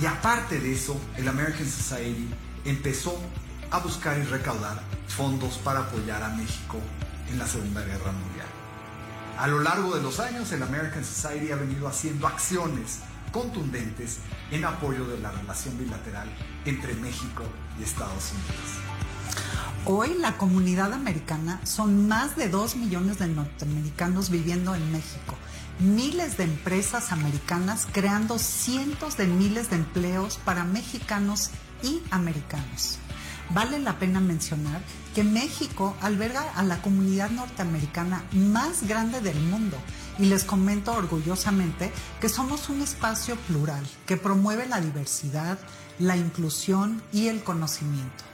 y aparte de eso, el American Society empezó a buscar y recaudar fondos para apoyar a México en la Segunda Guerra Mundial. A lo largo de los años, el American Society ha venido haciendo acciones contundentes en apoyo de la relación bilateral entre México y Estados Unidos. Hoy la comunidad americana son más de 2 millones de norteamericanos viviendo en México, miles de empresas americanas creando cientos de miles de empleos para mexicanos y americanos. Vale la pena mencionar que México alberga a la comunidad norteamericana más grande del mundo y les comento orgullosamente que somos un espacio plural que promueve la diversidad, la inclusión y el conocimiento.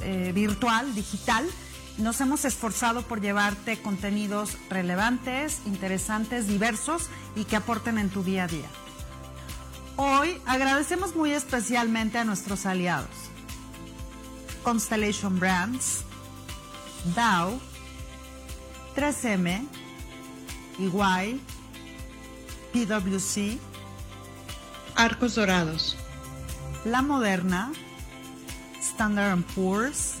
eh, virtual, digital, nos hemos esforzado por llevarte contenidos relevantes, interesantes, diversos y que aporten en tu día a día. Hoy agradecemos muy especialmente a nuestros aliados. Constellation Brands, Dow, 3M, EY, PwC, Arcos Dorados, La Moderna, Standard Poor's,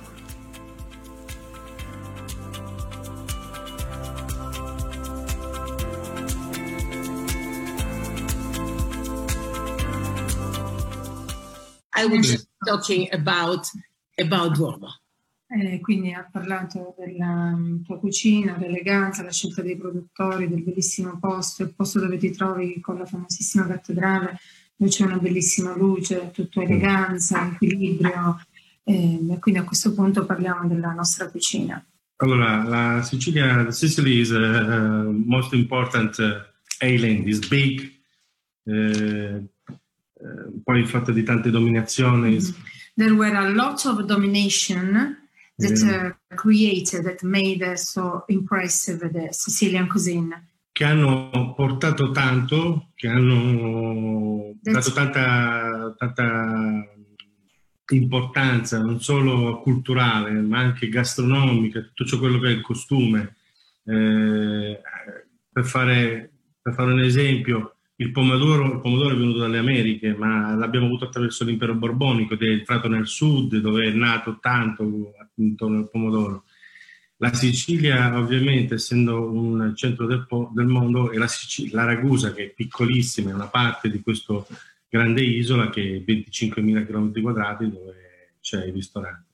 I was talking about, about Duomo. Eh, quindi ha parlato della um, tua cucina, l'eleganza, la scelta dei produttori, del bellissimo posto, il posto dove ti trovi con la famosissima cattedrale, dove c'è una bellissima luce, tutto eleganza, equilibrio. Eh, e quindi a questo punto parliamo della nostra cucina. Allora, la Sicilia, the Sicily is a, a most important uh, island, is big, uh, uh, poi fatta di tante dominazioni. There were a lot of domination that uh, created, that made uh, so impressive the Sicilian cuisine. che hanno portato tanto, che hanno That's- dato tanta, tanta importanza non solo culturale ma anche gastronomica, tutto ciò quello che è il costume. Eh, per, fare, per fare un esempio, il pomodoro, il pomodoro è venuto dalle Americhe, ma l'abbiamo avuto attraverso l'impero borbonico ed è entrato nel sud dove è nato tanto intorno al pomodoro. La Sicilia, ovviamente, essendo un centro del, del mondo, è la, Sicilia, la Ragusa, che è piccolissima, è una parte di questa grande isola che è 25.000 km quadrati dove c'è il ristorante.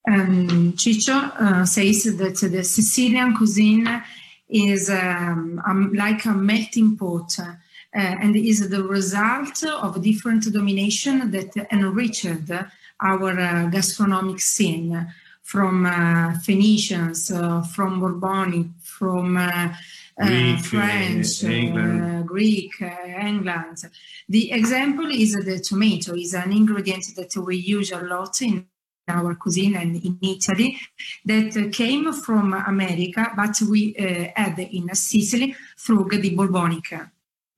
Um, Ciccio uh, says that Sicilian cuisine is um, um, like a melting pot uh, and is the result of different domination that enriched our uh, gastronomic scene. from uh, Phoenicians, uh, from Bourbonic, from uh, Greek, French, Greek, England. The example is the tomato is an ingredient that we use a lot in our cuisine and in Italy that came from America, but we uh, had in Sicily through the Borbonic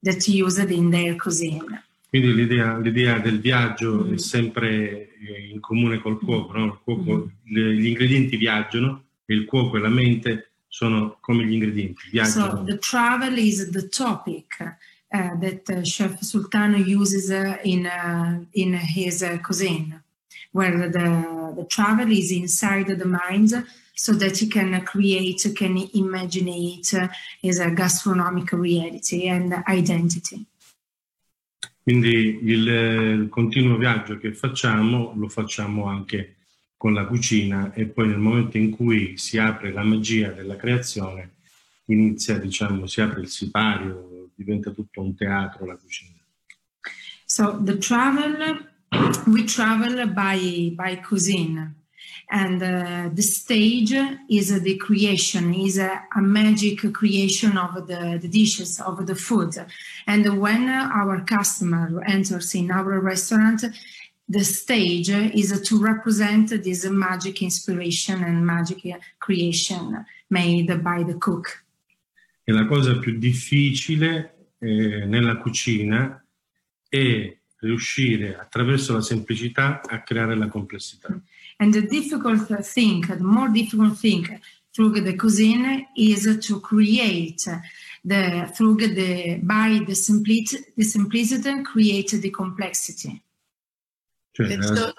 that used in their cuisine. Quindi l'idea, l'idea del viaggio mm. è sempre eh, in comune col cuoco, no? cuoco mm. le, gli ingredienti viaggiano e il cuoco e la mente sono come gli ingredienti, viaggiano. So the travel is the topic uh, that uh, Chef Sultano uses in, in his cuisine, where the, the travel is inside the mind so that he can create, can imagine it as a gastronomic reality and identity. Quindi il, il, continuo viaggio che facciamo lo facciamo anche con la cucina e poi nel momento in cui si apre la magia della creazione inizia, diciamo, si apre il sipario, diventa tutto un teatro la cucina. So the travel, we travel by, by cuisine. and uh, the stage is uh, the creation is a, a, magic creation of the, the, dishes of the food and when our customer enters in our restaurant the stage is to represent this magic inspiration and magic creation made by the cook e la cosa più difficile eh, nella cucina è riuscire attraverso la semplicità a creare la complessità And the difficult thing, the more difficult thing through the cuisine is to create the through the by the simplicity, the simplicity create the complexity. That's so,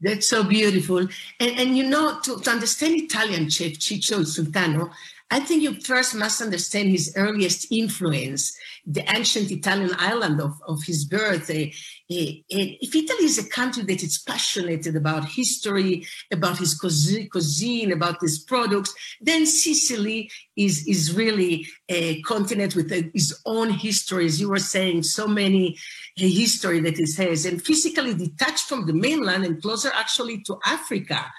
that's so beautiful. And, and you know, to, to understand Italian chef Ciccio Sultano, I think you first must understand his earliest influence, the ancient Italian island of, of his birth. Uh, uh, if Italy is a country that is passionate about history, about his cuisine, about his products, then Sicily is, is really a continent with its own history. As you were saying, so many uh, history that it has, and physically detached from the mainland and closer actually to Africa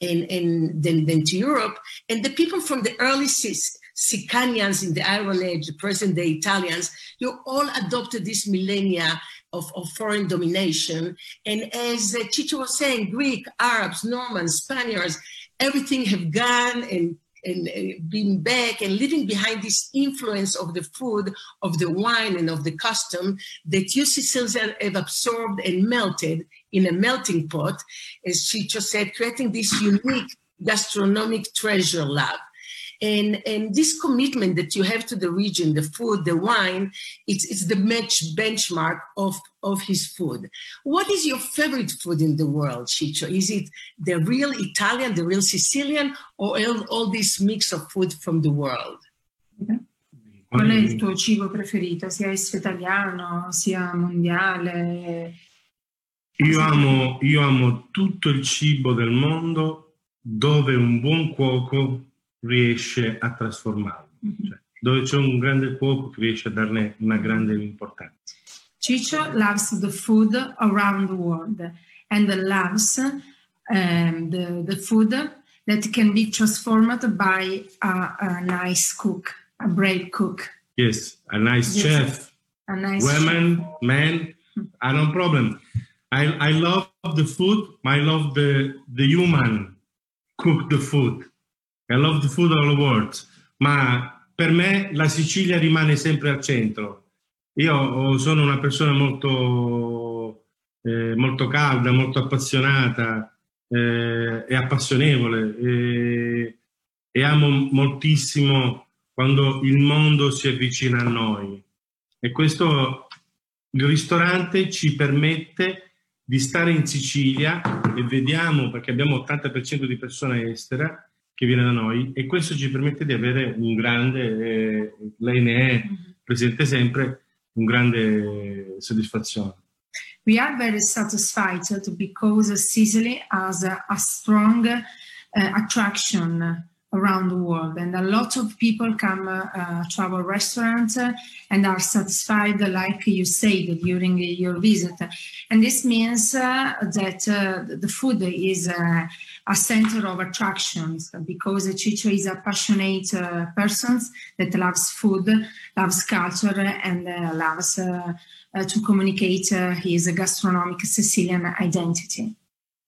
and, then, then to Europe. And the people from the early Sicanians in the Iron Age, the present day Italians, you all adopted this millennia of, of, foreign domination. And as uh, Ciccio was saying, Greek, Arabs, Normans, Spaniards, everything have gone and and being back and leaving behind this influence of the food, of the wine, and of the custom that you Sicilians have absorbed and melted in a melting pot, as she just said, creating this unique gastronomic treasure lab. And, and this commitment that you have to the region, the food, the wine, it's, it's the match benchmark of, of his food. What is your favorite food in the world, Ciccio? Is it the real Italian, the real Sicilian, or all, all this mix of food from the world? Qual è il mm. tuo cibo preferito, sia esso italiano, sia mondiale? Io amo, io amo tutto il cibo del mondo dove un buon cuoco riesce a trasformarlo. Mm-hmm. Cioè, dove c'è un grande cuoco che riesce a darne una grande importanza. Ciccio loves the food around the world and loves um, the, the food that can be transformed by a, a nice cook, a brave cook. Yes, a nice yes. chef. A nice Women, chef. men, I don't problem. I, I love the food. I love the, the human cook the food. I love the food all the world. Ma per me la Sicilia rimane sempre al centro. Io sono una persona molto, eh, molto calda, molto appassionata eh, e appassionevole e, e amo moltissimo quando il mondo si avvicina a noi. E questo il ristorante ci permette di stare in Sicilia e vediamo, perché abbiamo l'80% di persone estere, che viene da noi e questo ci permette di avere un grande, eh, lei ne è mm-hmm. presente sempre, un grande soddisfazione. We are very satisfied because Sicily has a, a strong uh, attraction around the world and a lot of people come uh, to our restaurant and are satisfied like you said during your visit and this means uh, that uh, the food is uh, a center of attractions because Ciccio is a passionate uh, person that loves food loves culture and loves to communicate his gastronomic Sicilian identity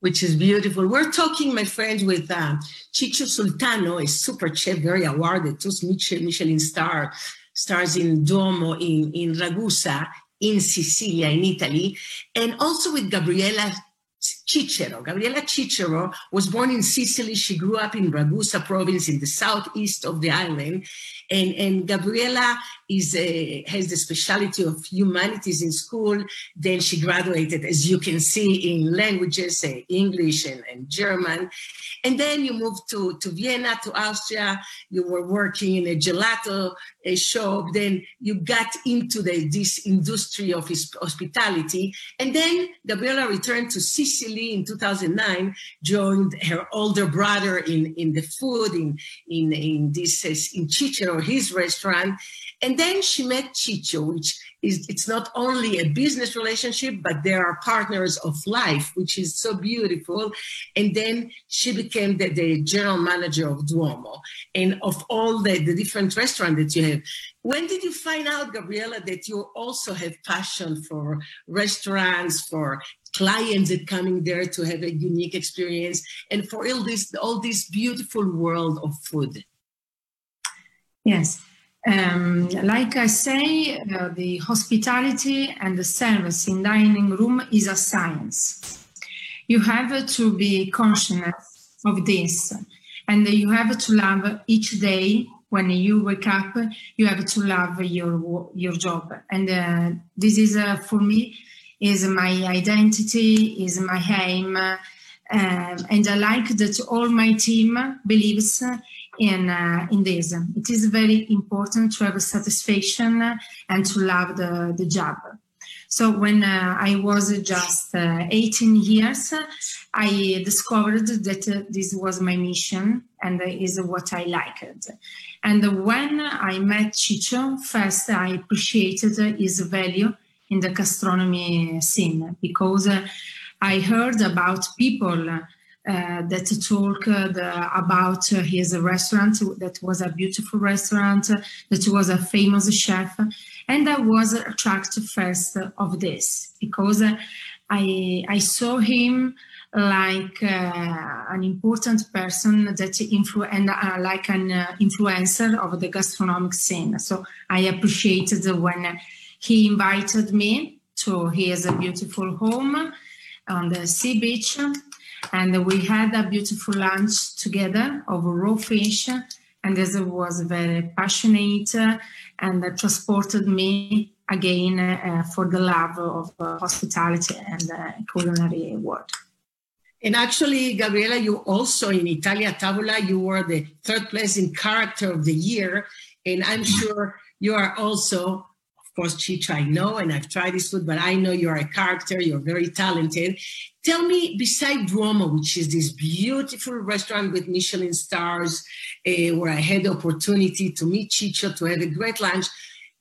which is beautiful. We're talking, my friends, with uh, Ciccio Sultano, a super chef, very awarded, two Michelin star, stars in Duomo in, in Ragusa, in Sicilia, in Italy, and also with Gabriela Cicero. Gabriela Cicero was born in Sicily. She grew up in Ragusa province in the southeast of the island. And, and Gabriela is a, has the specialty of humanities in school. Then she graduated, as you can see, in languages, uh, English and, and German. And then you moved to, to Vienna, to Austria. You were working in a gelato a shop. Then you got into the, this industry of hospitality. And then Gabriela returned to Sicily in 2009, joined her older brother in, in the food, in, in, in this, uh, in Cicero, his restaurant. And then she met Ciccio, which is it's not only a business relationship, but they are partners of life, which is so beautiful. And then she became the, the general manager of Duomo and of all the, the different restaurants that you have. When did you find out, Gabriela, that you also have passion for restaurants, for clients that coming there to have a unique experience, and for all this all this beautiful world of food? Yes. Um, like I say, uh, the hospitality and the service in dining room is a science. You have to be conscious of this, and you have to love each day when you wake up. You have to love your your job, and uh, this is uh, for me is my identity, is my aim, um, and I like that all my team believes in uh, in this. It is very important to have satisfaction and to love the, the job. So when uh, I was just uh, 18 years, I discovered that this was my mission and is what I liked. And when I met Ciccio, first I appreciated his value in the gastronomy scene because I heard about people uh, that talked uh, about his restaurant that was a beautiful restaurant that was a famous chef and i was attracted first of this because i i saw him like uh, an important person that influ and uh, like an uh, influencer of the gastronomic scene. So i appreciated when he invited me to his beautiful home on the sea beach and we had a beautiful lunch together of raw fish and this was very passionate and transported me again uh, for the love of uh, hospitality and uh, culinary world. And actually, Gabriela, you also in Italia Tavola, you were the third place in character of the year. And I'm sure you are also course, Ciccio, I know, and I've tried this food, but I know you're a character, you're very talented. Tell me, beside Duomo, which is this beautiful restaurant with Michelin stars, uh, where I had the opportunity to meet Ciccio, to have a great lunch,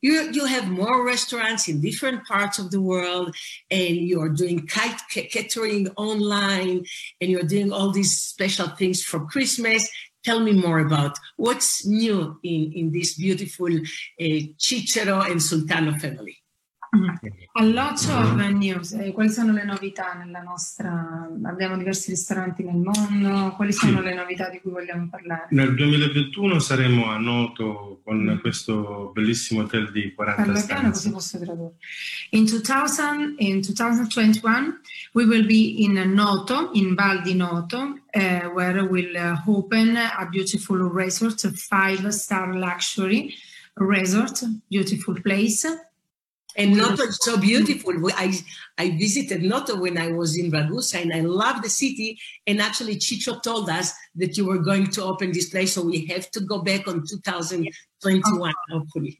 you, you have more restaurants in different parts of the world, and you're doing kite catering online, and you're doing all these special things for Christmas tell me more about what's new in, in this beautiful uh, Cicero and Sultano family. A lot of news. Eh, quali sono le novità nella nostra... Abbiamo diversi ristoranti nel mondo, quali sono sì. le novità di cui vogliamo parlare? Nel 2021 saremo a Noto con mm. questo bellissimo hotel di 40 Parla stanze. Piano, così posso tradurre. In, 2000, in 2021 we will be in Noto, in Val di Noto, uh, where we'll open a beautiful resort, a five-star luxury resort, beautiful place And mm-hmm. Noto is so beautiful. I, I visited Noto when I was in Ragusa and I love the city. And actually, Ciccio told us that you were going to open this place. So we have to go back on 2021, hopefully.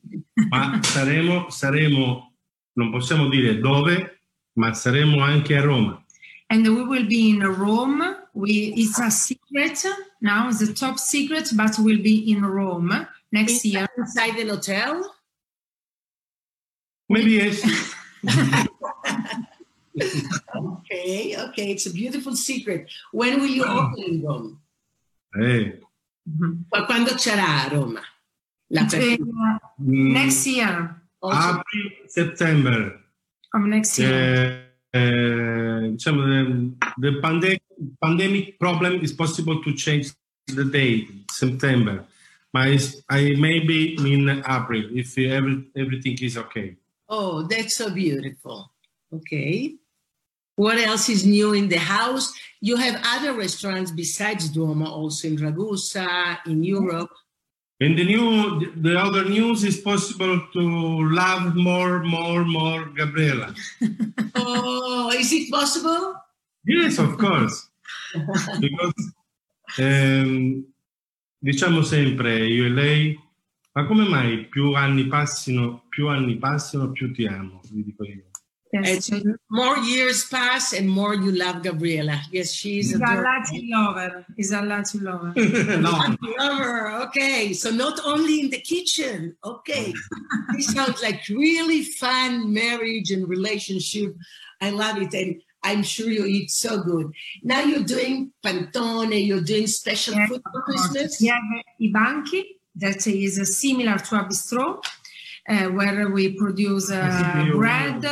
Ma saremo, saremo, non possiamo dire dove, ma saremo anche a Roma. And we will be in Rome. We, it's a secret now, it's a top secret, but we'll be in Rome next inside, year. Inside an hotel? Maybe yes. okay, okay. It's a beautiful secret. When will you open in Rome? Qua- Quando c'era a Roma? La Uh, mm, next year, Also, April, September. from next year. Eh, diciamo, the, the pande- pandemic problem is possible to change the date, September. But it's- I maybe in April if every, everything is okay. Oh, that's so beautiful. Okay. What else is new in the house? You have other restaurants besides Duomo, also in Ragusa, in Europe. And the new, the other news is possible to love more, more, more Gabriela. Oh, is it possible? Yes, of course. Because, ehm, diciamo sempre io e lei, ma come mai più anni passino, più anni passino, più ti amo, vi dico io. Yes, And more years pass and more you love Gabriela. Yes, she's He's a adorable. Latin lover. He's a Latin lover. no, Lover, okay. So not only in the kitchen. Okay. this sounds like really fun marriage and relationship. I love it. And I'm sure you eat so good. Now you're doing pantone, you're doing special Yes, food for. Christmas. We have i banchi that is similar to a bistro, uh, where we produce uh, bread,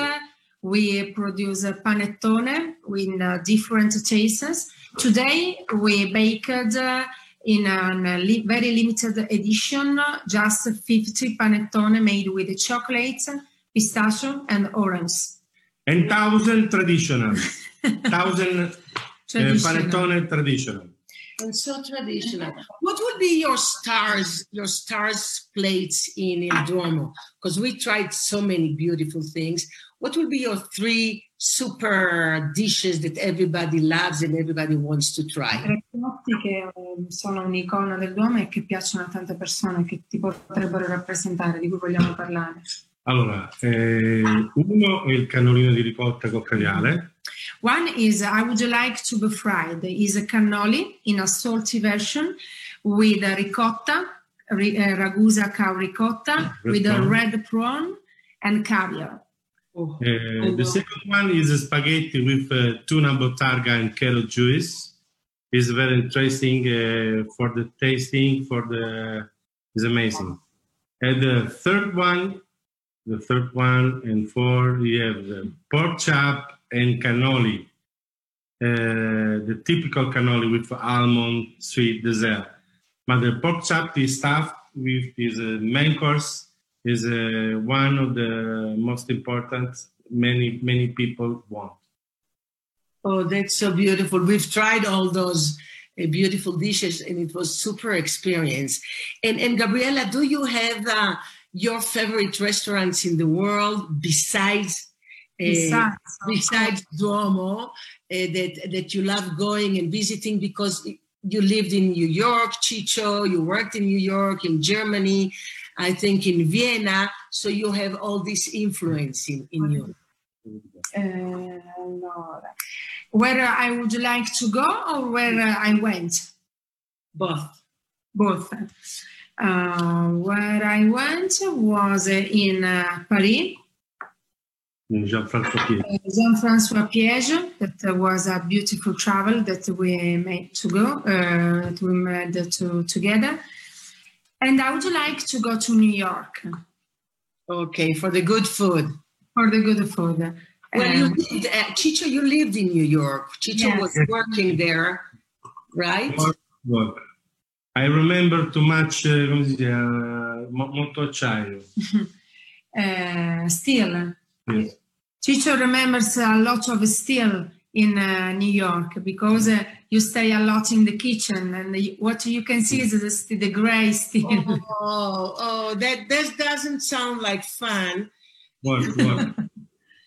we produce panettone in uh, different tastes. Today we baked uh, in a li- very limited edition, just 50 panettone made with chocolate, pistachio, and orange. and thousand traditional, thousand uh, panettone traditional. And so traditional. What would be your stars, your stars plates in Il Duomo? Because we tried so many beautiful things. What would be your three super dishes that everybody loves and everybody wants to try? Tre piatti che eh, sono un'icona del Duomo e che piacciono a tante persone che ti potrebbero rappresentare, di cui vogliamo parlare. Allora, eh, uno è il cannolino di ricotta con caviale, One is I would like to be fried is a cannoli in a salty version with a ricotta, ri- uh, ragusa cow ricotta, Red with a red prawn and caviar. Uh, the second one is a spaghetti with uh, tuna bottarga and carrot juice. It's very interesting uh, for the tasting. For the is amazing. And the third one, the third one and four, you have the pork chop and cannoli. Uh, the typical cannoli with almond sweet dessert. But the pork chop is stuffed with is a main course is uh, one of the most important many many people want. Oh, that's so beautiful. We've tried all those uh, beautiful dishes and it was super experience. And, and Gabriela, do you have uh, your favorite restaurants in the world besides uh, Besides, besides Duomo uh, that that you love going and visiting because you lived in New York, Ciccio, you worked in New York, in Germany, I think in Vienna, so you have all this influence in, in you. Eh, allora, where I would like to go or where I went? Both. Both. Uh, where I went was in uh, Paris, Gianfranco Pietro. uh, Jean-Francois Piège. That was a beautiful travel that we made to go, uh, that we made to, together. And I would like to go to New York Okay, for the good food. for the good food. Well, you Um, lived, uh, Ciccio, you lived in New York. Ciccio Yes. was working there, right? Work. I remember too much, uh, come si dice, uh, molto acciaio. uh, steel. Yes. Ciccio remembers a lot of steel in uh, New York because uh, you stay a lot in the kitchen and the, what you can see is the, the gray steel. Oh, oh, that that doesn't sound like fun. What, what?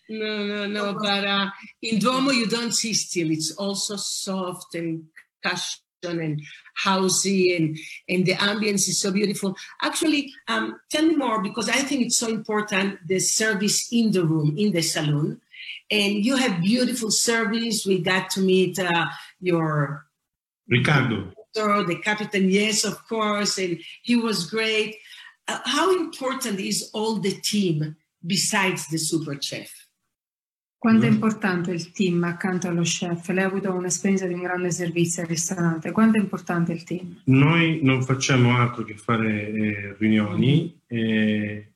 no, no, no. But uh, in Duomo, you don't see steel. It's also soft and cushion and housey, and and the ambience is so beautiful. Actually, um, tell me more because I think it's so important. The service in the room, in the salon, and you have beautiful service. We got to meet uh, your Ricardo. The captain, yes, of course, and he was great. Uh, how important is all the team besides the super chef? Quanto è importante il team accanto allo chef? Lei ha avuto un'esperienza di un grande servizio al ristorante. Quanto è importante il team? Noi non facciamo altro che fare eh, riunioni. Eh,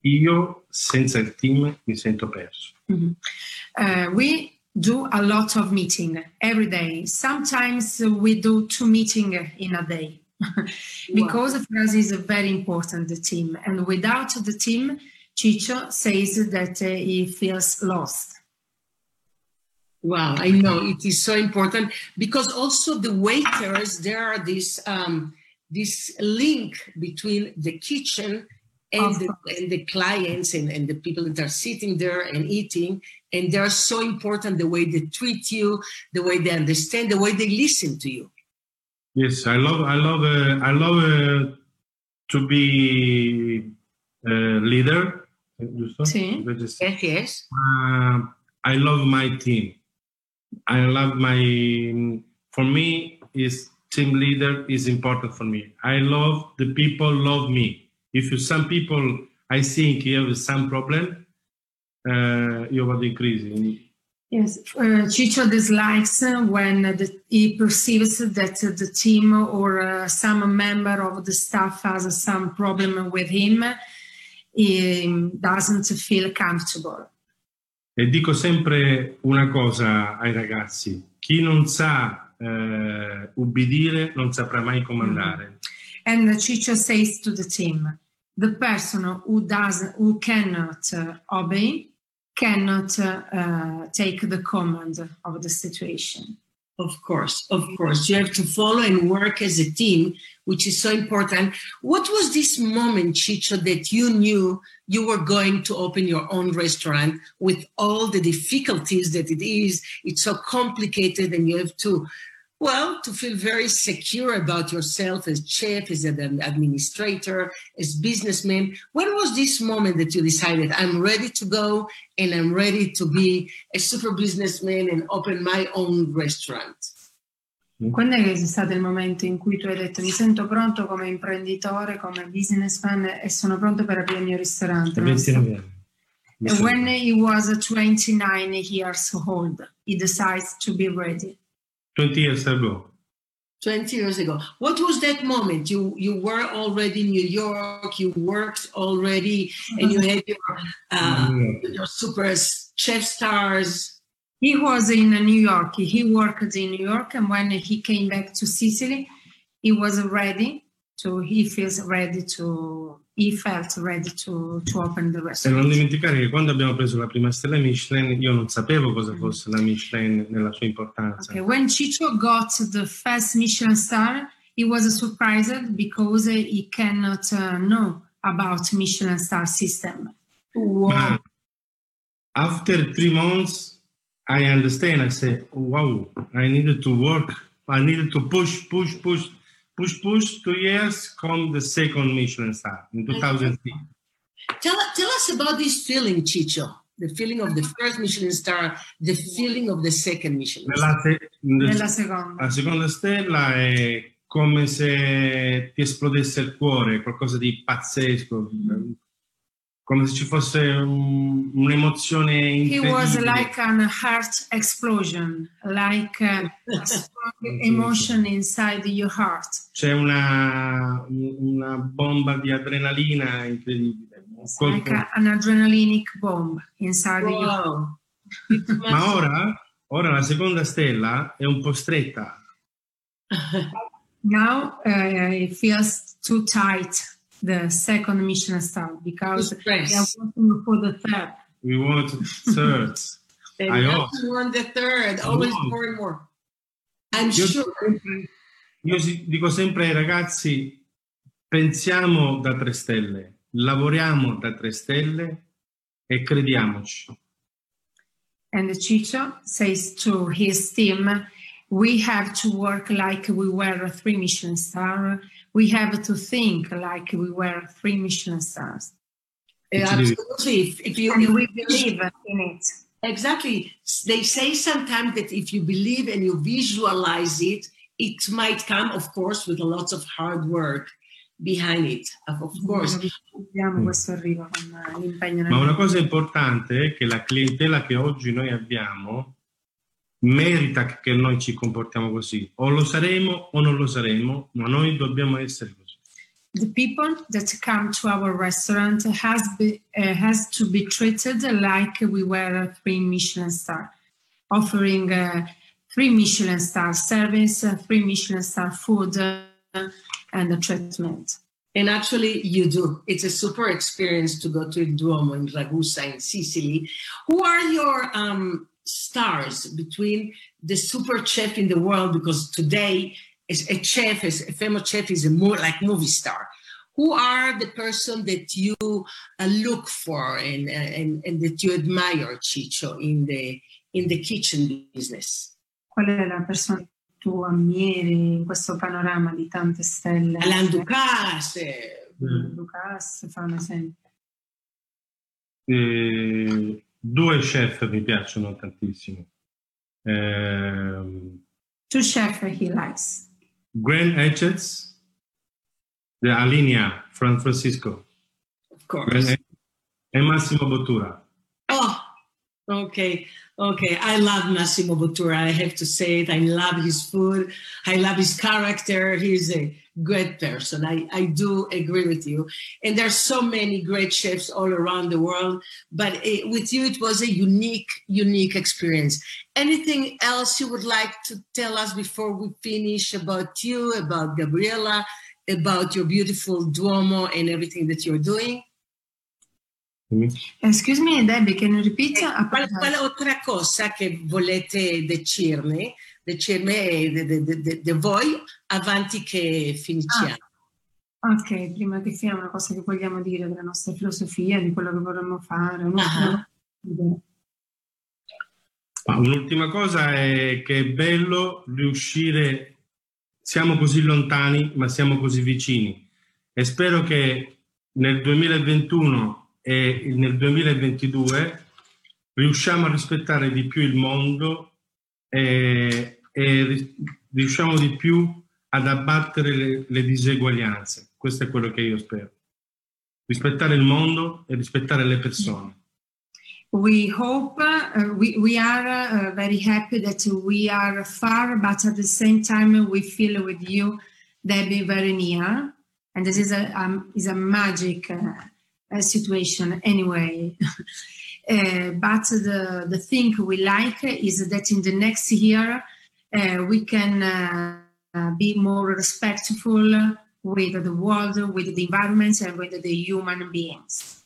io senza il team mi sento perso. Mm-hmm. Uh, we do a lot of meeting every day. Sometimes we do two meeting in a day because wow. for us is very important the team. And without the team, Ciccio says that uh, he feels lost. Wow, I know it is so important because also the waiters there are this um, this link between the kitchen and the, and the clients and, and the people that are sitting there and eating and they're so important the way they treat you the way they understand the way they listen to you. Yes i love i love uh, i love uh, to be a leader sí. yes yes uh, i love my team i love my for me is team leader is important for me i love the people love me if some people I think you have some problem, uh, you vado in crisi. Yes, uh, Ciccio dislikes when the, he perceives that the team or uh, some member of the staff has some problem with him. He doesn't feel comfortable. E dico sempre una cosa ai ragazzi: chi non sa uh, ubbidire non saprà mai comandare. Mm-hmm. And Chicho says to the team, the person who does who cannot uh, obey cannot uh, take the command of the situation. Of course, of course. You have to follow and work as a team, which is so important. What was this moment, Ciccio, that you knew you were going to open your own restaurant with all the difficulties that it is? It's so complicated and you have to well, to feel very secure about yourself as chef, as an administrator, as businessman. When was this moment that you decided I'm ready to go and I'm ready to be a super businessman and open my own restaurant? Quando è stato il momento in cui tu hai detto mi sento pronto come imprenditore, come businessman e sono pronto per aprire il mio ristorante? 29. When he was 29 years old, he decides to be ready. 20 years ago. 20 years ago. What was that moment? You you were already in New York, you worked already, and you had your, uh, your super chef stars. He was in New York. He worked in New York, and when he came back to Sicily, he was ready to, he feels ready to, he felt ready to, to open the restaurant. E non dimenticare che quando abbiamo preso la prima stella Michelin, io non sapevo cosa fosse la Michelin nella sua importanza. Okay. When Ciccio got the first Michelin star, he was surprised because he cannot uh, know about Michelin star system. Wow. after three months, I understand. I say, wow, I needed to work. I needed to push, push, push push push two years come the second Michelin star in 2003. Tell, tell us about this feeling, Chicho. The feeling of the first Michelin star, the feeling of the second Michelin star. Se, Nella seconda. La seconda stella è come se ti esplodesse il cuore, qualcosa di pazzesco. Mm come se ci fosse un, un'emozione incredibile. He was like an heart explosion, like a, strong emotion inside your heart. C'è una, una bomba di adrenalina incredibile. Like a, an adrenalinic bomb inside wow. your heart. Ma ora, ora la seconda stella è un po' stretta. Now uh, it feels too tight the second Michelin star because we are working for the third. We want third. I hope. want the third, always more and more. I'm io sure. io dico sempre ai ragazzi, pensiamo da tre stelle, lavoriamo da tre stelle e crediamoci. And Ciccio says to his team, we have to work like we were a three Michelin star. We have to think like we were three Michelin stars. absolutely. If, if you, and we believe in it. Exactly. They say sometimes that if you believe and you visualize it, it might come, of course, with a lot of hard work behind it, of course. Mm. Ma una cosa importante è che la clientela che oggi noi abbiamo merita che noi ci comportiamo così. O lo saremo o non lo saremo, ma noi dobbiamo essere così. The people that come to our restaurant has be, uh, has to be treated like we were a three Michelin star, offering uh, three Michelin star service, uh, three Michelin star food, uh, and the treatment. And actually, you do. It's a super experience to go to Il Duomo in Ragusa in Sicily. Who are your um, stars between the super chef in the world? Because today, a chef, a famous chef, is a more like movie star. Who are the person that you uh, look for and, and, and that you admire, Ciccio, in the in the kitchen business? Qual è la persona tu ammiri in questo panorama di tante stelle? Alain Ducasse. Mm. Ducasse fa un esempio. Eh, due chef mi piacciono tantissimo. Eh, Two chef he likes. Grant Achatz, the Alinea from Francisco. Of course. E Massimo Bottura. Oh, okay. Okay, I love Massimo Bottura. I have to say it. I love his food. I love his character. He's a great person. I, I do agree with you. And there's so many great chefs all around the world, but it, with you, it was a unique, unique experience. Anything else you would like to tell us before we finish about you, about Gabriela, about your beautiful Duomo and everything that you're doing? Excuse me, Deby, can you repeat? Eh, qual, qual otra cosa che volete decirmi, decirmi de, de, de, de voi avanti che finisciamo? Ah, ok, prima che finiamo una cosa che vogliamo dire della nostra filosofia, di quello che vorremmo fare. Ah. Un'ultima cosa è che è bello riuscire, siamo così lontani ma siamo così vicini e spero che nel 2021 e nel 2022 riusciamo a rispettare di più il mondo e, e riusciamo di più ad abbattere le, le, diseguaglianze. Questo è quello che io spero. Rispettare il mondo e rispettare le persone. We hope, uh, we, we are uh, very happy that we are far, but at the same time we feel with you, Debbie, very near. And this is a, um, is a magic uh, situation anyway. uh, but the, the thing we like is that in the next year we can uh, be more respectful with the world, with the environment, and with the human beings.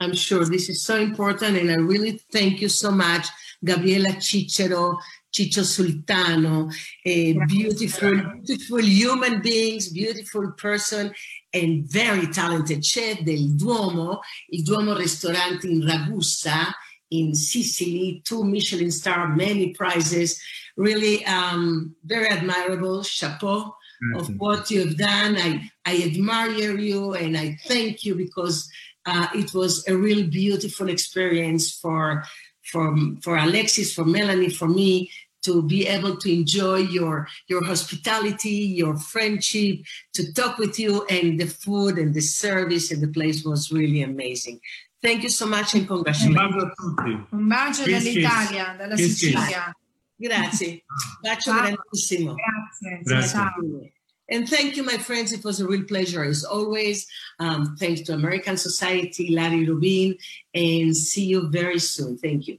I'm sure this is so important, and I really thank you so much, Gabriela Cicero, Ciccio Sultano, a beautiful, beautiful human beings, beautiful person, and very talented chef del Duomo, il Duomo Restaurant in Ragusa, in Sicily, two Michelin star, many prizes. Really um, very admirable. Chapeau of what you have done. I, I admire you and I thank you because uh, it was a real beautiful experience for, for, for Alexis, for Melanie, for me to be able to enjoy your your hospitality, your friendship, to talk with you, and the food and the service and the place was really amazing. Thank you so much and congratulations. Un bacio a tutti. Un bacio dall'Italia, dalla Sicilia. Grazie. Bacio grandissimo. Grazie. Grazie. And thank you, my friends. It was a real pleasure as always. Um, thanks to American Society, Larry Rubin, and see you very soon. Thank you.